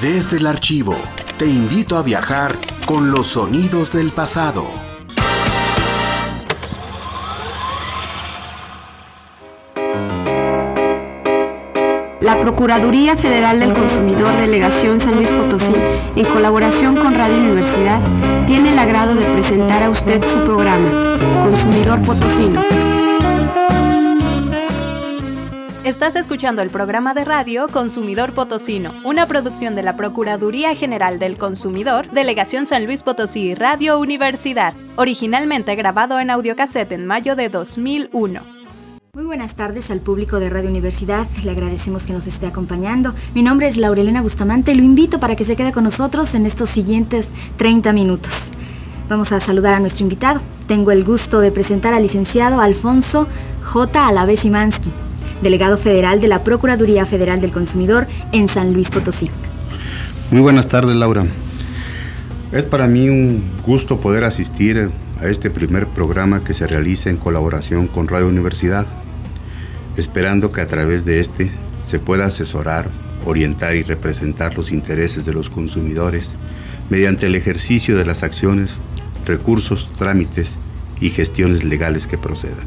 Desde el archivo, te invito a viajar con los sonidos del pasado. La Procuraduría Federal del Consumidor Delegación San Luis Potosí, en colaboración con Radio Universidad, tiene el agrado de presentar a usted su programa, Consumidor Potosino. Estás escuchando el programa de radio Consumidor Potosino, una producción de la Procuraduría General del Consumidor, Delegación San Luis Potosí Radio Universidad, originalmente grabado en audiocassette en mayo de 2001. Muy buenas tardes al público de Radio Universidad. Le agradecemos que nos esté acompañando. Mi nombre es Laurelena Bustamante. Lo invito para que se quede con nosotros en estos siguientes 30 minutos. Vamos a saludar a nuestro invitado. Tengo el gusto de presentar al licenciado Alfonso J. Alavés Imansky, delegado federal de la Procuraduría Federal del Consumidor en San Luis Potosí. Muy buenas tardes, Laura. Es para mí un gusto poder asistir a este primer programa que se realiza en colaboración con Radio Universidad, esperando que a través de este se pueda asesorar, orientar y representar los intereses de los consumidores mediante el ejercicio de las acciones, recursos, trámites y gestiones legales que procedan.